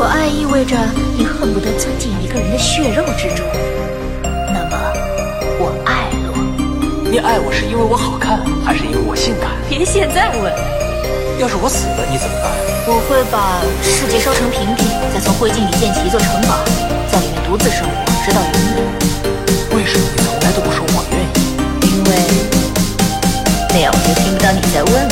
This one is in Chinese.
我爱意味着你恨不得钻进一个人的血肉之中那么我爱罗你爱我是因为我好看还是因为我性感？别现在问。要是我死了你怎么办？我会把世界烧成平地再从灰烬里建起一座城堡在里面独自生活直到永远。为什么你从来都不说我愿意？因为那样我就听不到你在问。